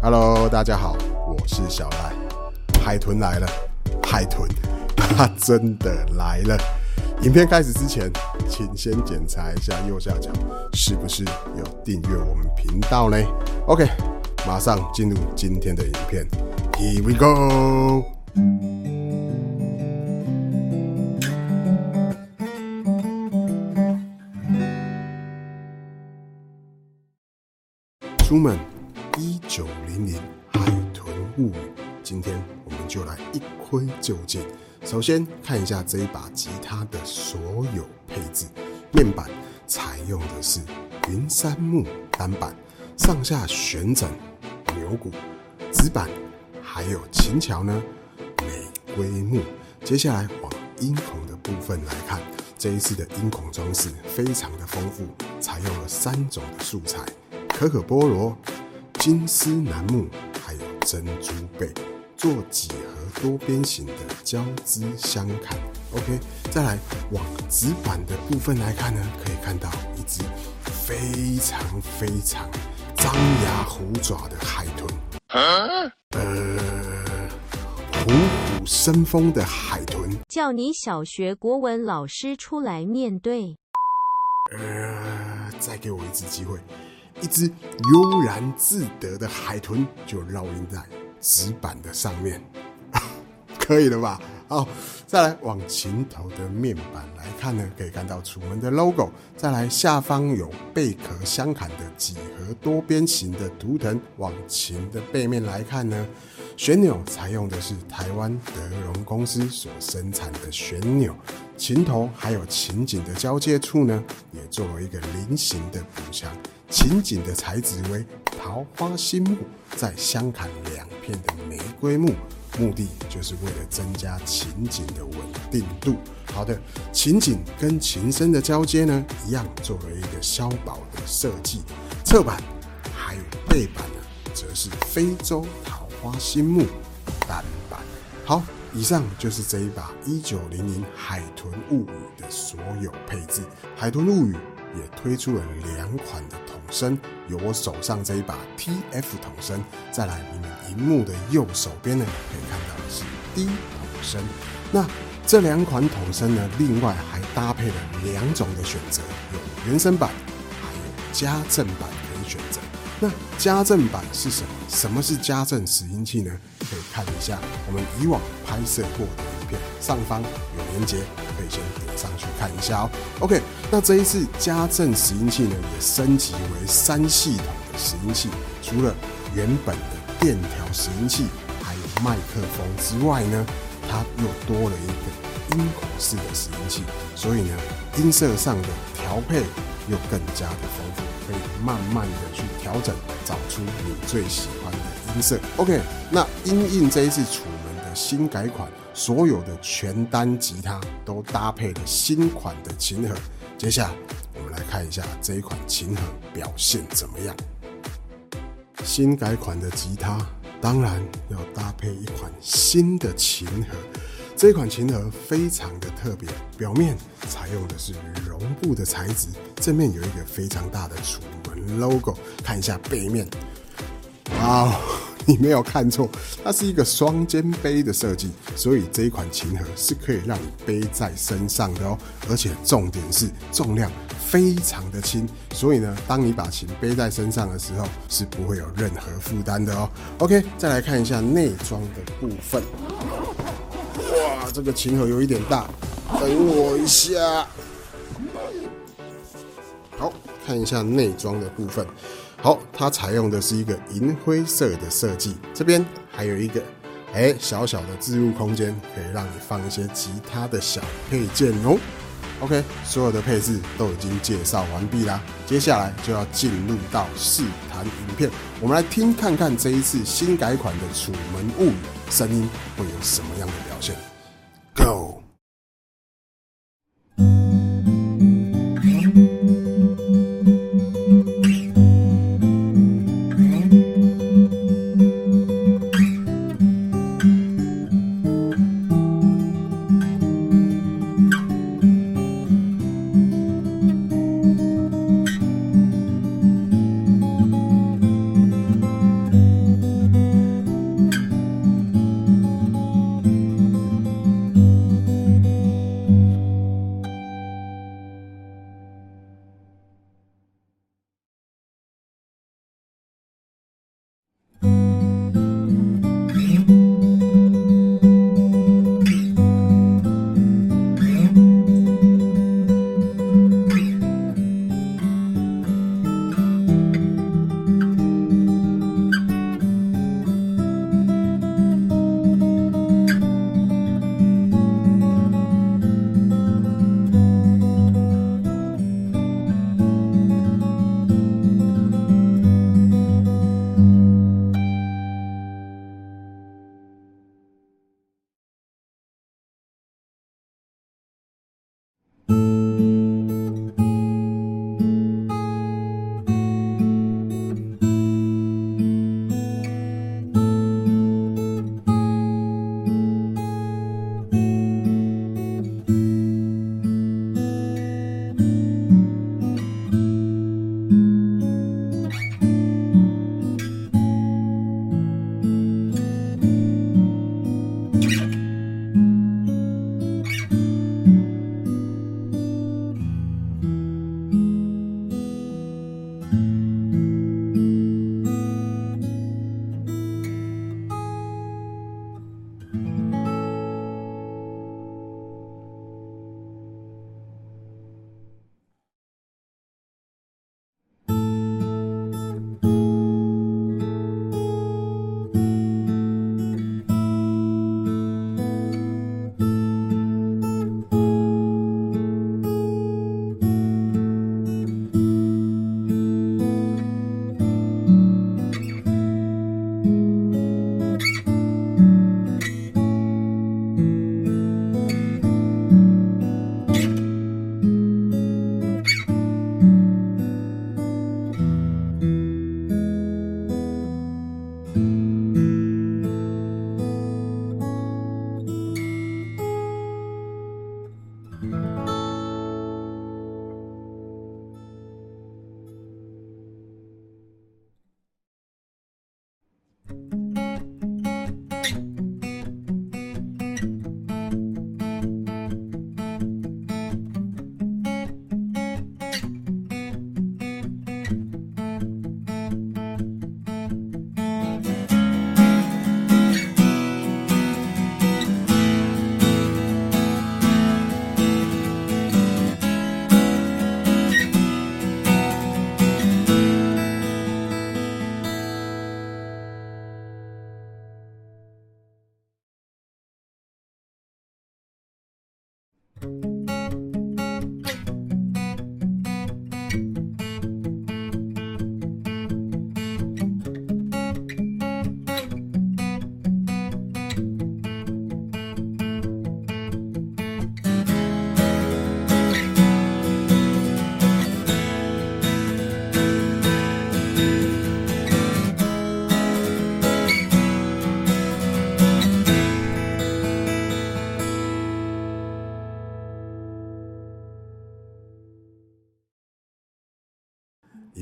Hello，大家好，我是小赖。海豚来了，海豚，它真的来了。影片开始之前，请先检查一下右下角是不是有订阅我们频道呢？OK，马上进入今天的影片，Here we go。出门就近。首先看一下这一把吉他的所有配置，面板采用的是云杉木单板，上下旋整牛骨，指板还有琴桥呢玫瑰木。接下来往音孔的部分来看，这一次的音孔装饰非常的丰富，采用了三种的素材。可可波罗、金丝楠木，还有珍珠贝，做几何多边形的交织相砍。OK，再来往纸板的部分来看呢，可以看到一只非常非常张牙虎爪的海豚，呃，虎虎生风的海豚，叫你小学国文老师出来面对。呃，再给我一次机会。一只悠然自得的海豚就烙印在纸板的上面，可以了吧？好，再来往琴头的面板来看呢，可以看到楚门的 logo。再来下方有贝壳相砍的几何多边形的图腾。往琴的背面来看呢，旋钮采用的是台湾德荣公司所生产的旋钮。琴头还有琴颈的交界处呢，也做了一个菱形的补强。琴颈的材质为桃花心木，在相砍两片的玫瑰木，目的就是为了增加琴颈的稳定度。好的，琴颈跟琴身的交接呢，一样做了一个削薄的设计。侧板还有背板呢，则是非洲桃花心木单板。好，以上就是这一把一九零零海豚物语的所有配置。海豚物语。也推出了两款的筒身，有我手上这一把 TF 筒身，再来你们荧幕的右手边呢，可以看到是 D 筒身。那这两款筒身呢，另外还搭配了两种的选择，有原声版，还有加振版可以选择。那加振版是什么？什么是加振拾音器呢？可以看一下我们以往拍摄过的片，上方有连接，可以先点上去看一下哦。OK，那这一次加振拾音器呢，也升级为三系统的拾音器，除了原本的电调拾音器，还有麦克风之外呢，它又多了一个音孔式的拾音器，所以呢，音色上的调配又更加的丰富。可以慢慢的去调整，找出你最喜欢的音色。OK，那音印这一次楚门的新改款，所有的全单吉他都搭配了新款的琴盒。接下来我们来看一下这一款琴盒表现怎么样。新改款的吉他当然要搭配一款新的琴盒。这款琴盒非常的特别，表面采用的是羽绒布的材质，正面有一个非常大的楚门 logo。看一下背面，哇，你没有看错，它是一个双肩背的设计，所以这一款琴盒是可以让你背在身上的哦。而且重点是重量非常的轻，所以呢，当你把琴背在身上的时候是不会有任何负担的哦。OK，再来看一下内装的部分。哇，这个琴盒有一点大，等我一下。好看一下内装的部分。好，它采用的是一个银灰色的设计，这边还有一个哎小小的置物空间，可以让你放一些吉他的小配件哦。OK，所有的配置都已经介绍完毕啦，接下来就要进入到试弹影片，我们来听看看这一次新改款的《楚门物语》声音会有什么样的表现。Go。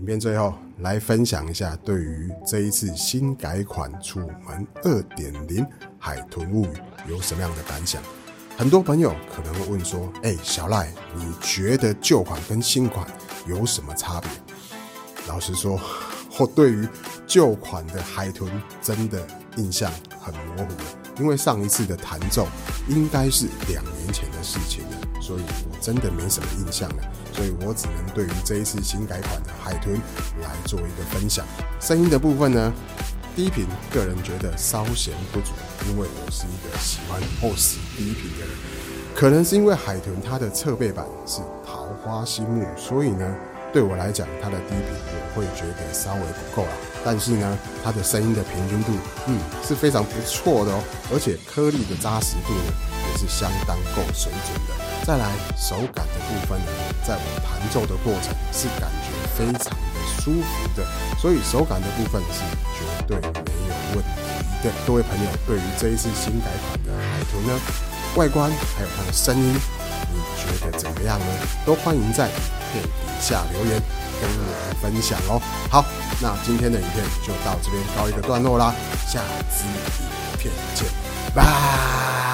片最后来分享一下对于这一次新改款《楚门二点零海豚物语》有什么样的感想？很多朋友可能会问说：“哎、小赖，你觉得旧款跟新款有什么差别？”老实说，我对于旧款的海豚真的印象很模糊，因为上一次的弹奏应该是两年前的事情了，所以我真的没什么印象了。所以我只能对于这一次新改款的海豚来做一个分享。声音的部分呢，低频个人觉得稍显不足，因为我是一个喜欢 OS 低频的人。可能是因为海豚它的侧背板是桃花心木，所以呢，对我来讲它的低频我会觉得稍微不够啦。但是呢，它的声音的平均度，嗯，是非常不错的哦，而且颗粒的扎实度呢，也是相当够水准的。再来手感的部分呢，在我弹奏的过程是感觉非常的舒服的，所以手感的部分是绝对没有问题的。各位朋友，对于这一次新改款的海豚呢，外观还有它的声音，你觉得怎么样呢？都欢迎在影片底下留言跟我分享哦。好，那今天的影片就到这边告一个段落啦，下支影片见，拜。